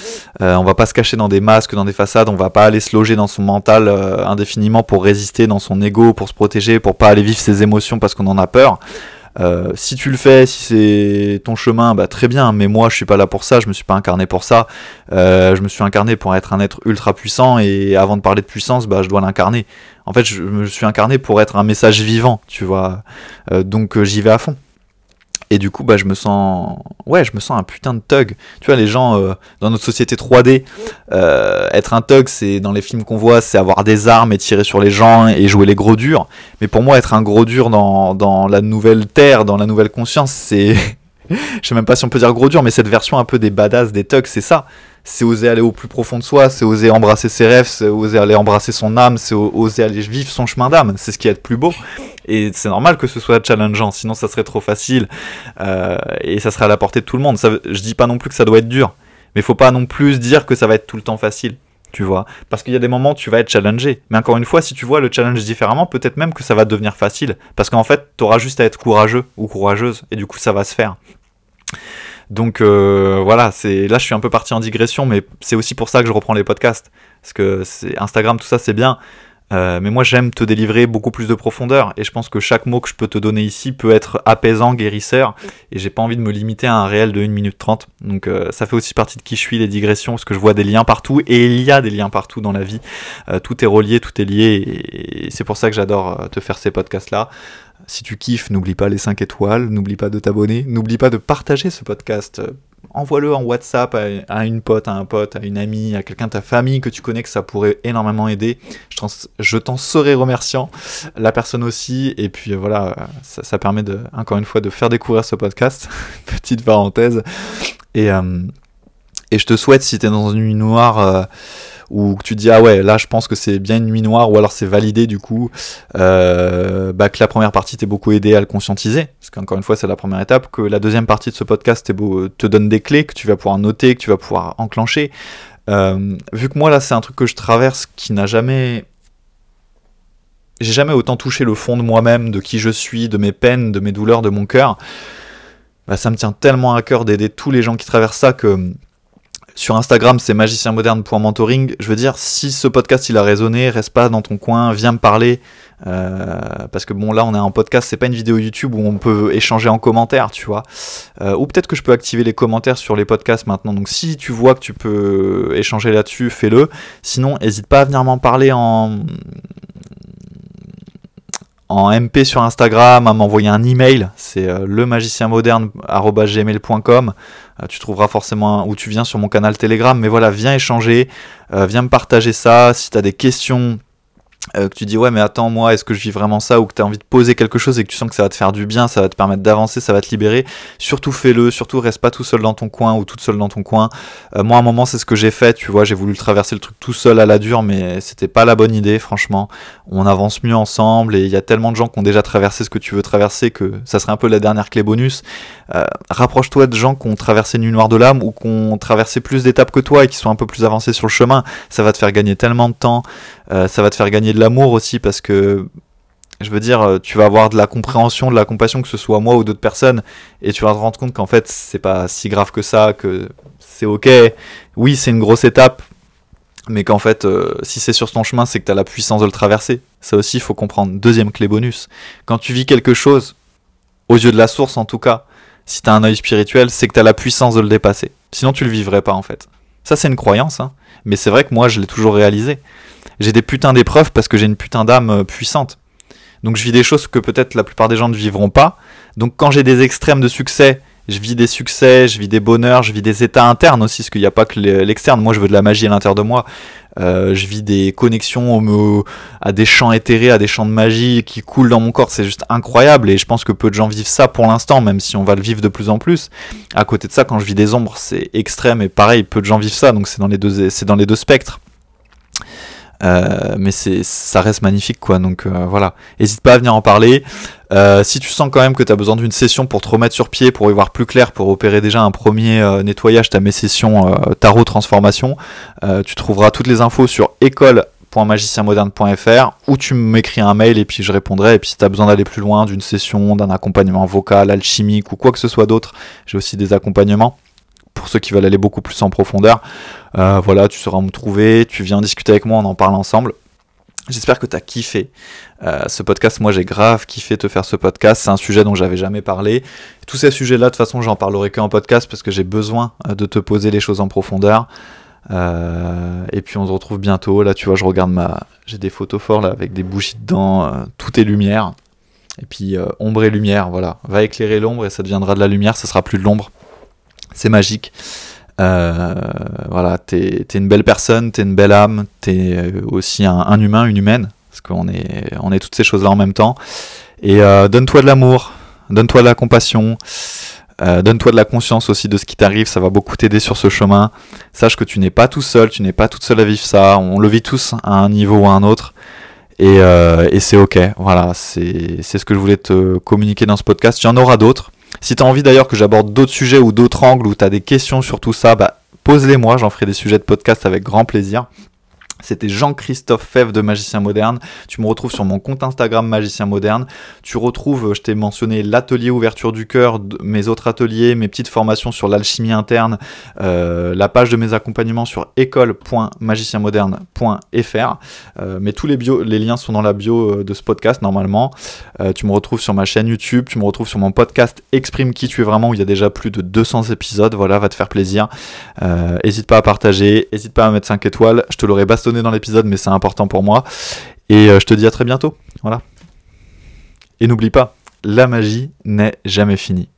Euh, on va pas se cacher dans des masques, dans des façades, on va pas aller se loger dans son mental euh, indéfiniment pour résister dans son ego, pour se protéger, pour pas aller vivre ses émotions parce qu'on en a peur. Euh, si tu le fais, si c'est ton chemin, bah très bien. Mais moi, je suis pas là pour ça. Je me suis pas incarné pour ça. Euh, je me suis incarné pour être un être ultra puissant. Et avant de parler de puissance, bah je dois l'incarner. En fait, je me suis incarné pour être un message vivant, tu vois. Euh, donc j'y vais à fond. Et du coup, bah, je me sens, ouais, je me sens un putain de thug. Tu vois, les gens euh, dans notre société 3D, euh, être un thug, c'est dans les films qu'on voit, c'est avoir des armes et tirer sur les gens et jouer les gros durs. Mais pour moi, être un gros dur dans, dans la nouvelle terre, dans la nouvelle conscience, c'est, je sais même pas si on peut dire gros dur, mais cette version un peu des badass, des thugs, c'est ça c'est oser aller au plus profond de soi, c'est oser embrasser ses rêves, c'est oser aller embrasser son âme, c'est oser aller vivre son chemin d'âme. C'est ce qui est le plus beau. Et c'est normal que ce soit challengeant, sinon ça serait trop facile euh, et ça serait à la portée de tout le monde. Ça, je dis pas non plus que ça doit être dur, mais faut pas non plus dire que ça va être tout le temps facile. Tu vois, parce qu'il y a des moments où tu vas être challengé. Mais encore une fois, si tu vois le challenge différemment, peut-être même que ça va devenir facile. Parce qu'en fait, tu auras juste à être courageux ou courageuse, et du coup, ça va se faire. Donc euh, voilà, c'est là je suis un peu parti en digression, mais c'est aussi pour ça que je reprends les podcasts, parce que Instagram tout ça c'est bien, euh, mais moi j'aime te délivrer beaucoup plus de profondeur et je pense que chaque mot que je peux te donner ici peut être apaisant, guérisseur et j'ai pas envie de me limiter à un réel de 1 minute 30. Donc euh, ça fait aussi partie de qui je suis les digressions parce que je vois des liens partout et il y a des liens partout dans la vie. tout est relié, tout est lié et c'est pour ça que j'adore te faire ces podcasts là. Si tu kiffes, n'oublie pas les 5 étoiles, n'oublie pas de t'abonner, n'oublie pas de partager ce podcast. Envoie-le en WhatsApp à, une pote, à un pote, à une amie, à quelqu'un de ta famille que tu connais que ça pourrait énormément aider. Je t'en serai remerciant, la personne aussi. Et puis voilà, ça, permet de, encore une fois de faire découvrir ce podcast. *laughs* Petite parenthèse. Et, euh, Et je te souhaite, si tu es dans une nuit noire euh, où tu te dis ah ouais là je pense que c'est bien une nuit noire ou alors c'est validé du coup euh, bah, que la première partie t'est beaucoup aidé à le conscientiser. Parce qu'encore une fois c'est la première étape que la deuxième partie de ce podcast te donne des clés que tu vas pouvoir noter que tu vas pouvoir enclencher. Euh, vu que moi là c'est un truc que je traverse qui n'a jamais j'ai jamais autant touché le fond de moi-même de qui je suis de mes peines de mes douleurs de mon cœur. Bah, ça me tient tellement à cœur d'aider tous les gens qui traversent ça que sur Instagram, c'est magicienmoderne.mentoring. Je veux dire, si ce podcast il a résonné, reste pas dans ton coin, viens me parler. Euh, parce que bon, là, on est en podcast, c'est pas une vidéo YouTube où on peut échanger en commentaire, tu vois. Euh, ou peut-être que je peux activer les commentaires sur les podcasts maintenant. Donc, si tu vois que tu peux échanger là-dessus, fais-le. Sinon, n'hésite pas à venir m'en parler en en MP sur Instagram, à m'envoyer un email, c'est euh, lemagicienmoderne.gmail.com. Euh, tu trouveras forcément, ou tu viens sur mon canal Telegram, mais voilà, viens échanger, euh, viens me partager ça. Si tu as des questions euh, que tu dis ouais mais attends moi est-ce que je vis vraiment ça ou que tu as envie de poser quelque chose et que tu sens que ça va te faire du bien, ça va te permettre d'avancer, ça va te libérer, surtout fais-le, surtout reste pas tout seul dans ton coin ou toute seule dans ton coin. Euh, moi à un moment c'est ce que j'ai fait, tu vois, j'ai voulu traverser le truc tout seul à la dure mais c'était pas la bonne idée franchement. On avance mieux ensemble et il y a tellement de gens qui ont déjà traversé ce que tu veux traverser que ça serait un peu la dernière clé bonus. Euh, rapproche-toi de gens qui ont traversé Nuit Noire de l'âme ou qui ont traversé plus d'étapes que toi et qui sont un peu plus avancés sur le chemin, ça va te faire gagner tellement de temps. Ça va te faire gagner de l'amour aussi parce que je veux dire, euh, tu vas avoir de la compréhension, de la compassion, que ce soit moi ou d'autres personnes, et tu vas te rendre compte qu'en fait, c'est pas si grave que ça, que c'est ok. Oui, c'est une grosse étape, mais qu'en fait, euh, si c'est sur ton chemin, c'est que tu as la puissance de le traverser. Ça aussi, il faut comprendre. Deuxième clé bonus. Quand tu vis quelque chose, aux yeux de la source en tout cas, si tu as un œil spirituel, c'est que tu as la puissance de le dépasser. Sinon, tu le vivrais pas en fait. Ça, c'est une croyance, hein. mais c'est vrai que moi, je l'ai toujours réalisé j'ai des putains d'épreuves parce que j'ai une putain d'âme euh, puissante. Donc je vis des choses que peut-être la plupart des gens ne vivront pas. Donc quand j'ai des extrêmes de succès, je vis des succès, je vis des bonheurs, je vis des états internes aussi, parce qu'il n'y a pas que l'externe. Moi, je veux de la magie à l'intérieur de moi. Euh, je vis des connexions à des champs éthérés, à des champs de magie qui coulent dans mon corps. C'est juste incroyable et je pense que peu de gens vivent ça pour l'instant, même si on va le vivre de plus en plus. À côté de ça, quand je vis des ombres, c'est extrême et pareil, peu de gens vivent ça. Donc c'est dans les deux, c'est dans les deux spectres. Euh, mais ça reste magnifique, quoi. Donc euh, voilà, n'hésite pas à venir en parler. Euh, si tu sens quand même que tu as besoin d'une session pour te remettre sur pied, pour y voir plus clair, pour opérer déjà un premier nettoyage, ta mes sessions tarot transformation, tu trouveras toutes les infos sur école.magicienmoderne.fr ou tu m'écris un mail et puis je répondrai. Et puis si tu as besoin d'aller plus loin, d'une session, d'un accompagnement vocal, alchimique ou quoi que ce soit d'autre, j'ai aussi des accompagnements pour ceux qui veulent aller beaucoup plus en profondeur. Euh, voilà, tu sauras me trouver, tu viens discuter avec moi, on en parle ensemble. J'espère que tu as kiffé euh, ce podcast. Moi, j'ai grave kiffé te faire ce podcast. C'est un sujet dont j'avais jamais parlé. Tous ces sujets-là, de toute façon, j'en parlerai qu'en podcast parce que j'ai besoin euh, de te poser les choses en profondeur. et puis, on se retrouve bientôt. Là, tu vois, je regarde ma. J'ai des photos fortes là avec des bougies dedans. tout est lumière. Et puis, ombre et lumière. Voilà. Va éclairer l'ombre et ça deviendra de la lumière. Ça sera plus de l'ombre. C'est magique. Euh, voilà, t'es es une belle personne, t'es une belle âme, t'es euh, aussi un, humain, une humaine, parce qu'on est, on est toutes ces choses-là en même temps. Et euh, donne-toi de l'amour, donne-toi de la compassion, donne-toi de la conscience aussi de ce qui t'arrive, ça va beaucoup t'aider sur ce chemin. Sache que tu n'es pas tout seul, tu n'es pas toute seule à vivre ça, on le vit tous à un niveau ou à un autre. Et, c'est ok, voilà, c'est ce que je voulais te communiquer dans ce podcast. Il y aura d'autres. Si tu as envie d'ailleurs que j'aborde d'autres sujets ou d'autres angles ou tu as des questions sur tout ça, bah, pose-les moi, j'en ferai des sujets de podcast avec grand plaisir. C'était Jean-Christophe Fèvre de Magicien Moderne. Tu me retrouves sur mon compte Instagram Magicien Moderne. Tu retrouves, je t'ai mentionné l'atelier ouverture du cœur, mes autres ateliers, mes petites formations sur l'alchimie interne, euh, la page de mes accompagnements sur école.magicienmoderne.fr. Euh, mais tous les, liens sont dans la bio euh, de ce podcast normalement. tu me retrouves sur ma chaîne YouTube, tu me retrouves sur mon podcast Exprime qui tu es vraiment où il y a déjà plus de 200 épisodes. Voilà, va te faire plaisir. N'hésite pas à partager, n'hésite pas à mettre 5 étoiles. Je te l'aurais bastonné dans l'épisode, mais c'est important pour moi. Et euh, je te dis à très bientôt. Voilà. Et n'oublie pas, la magie n'est jamais finie.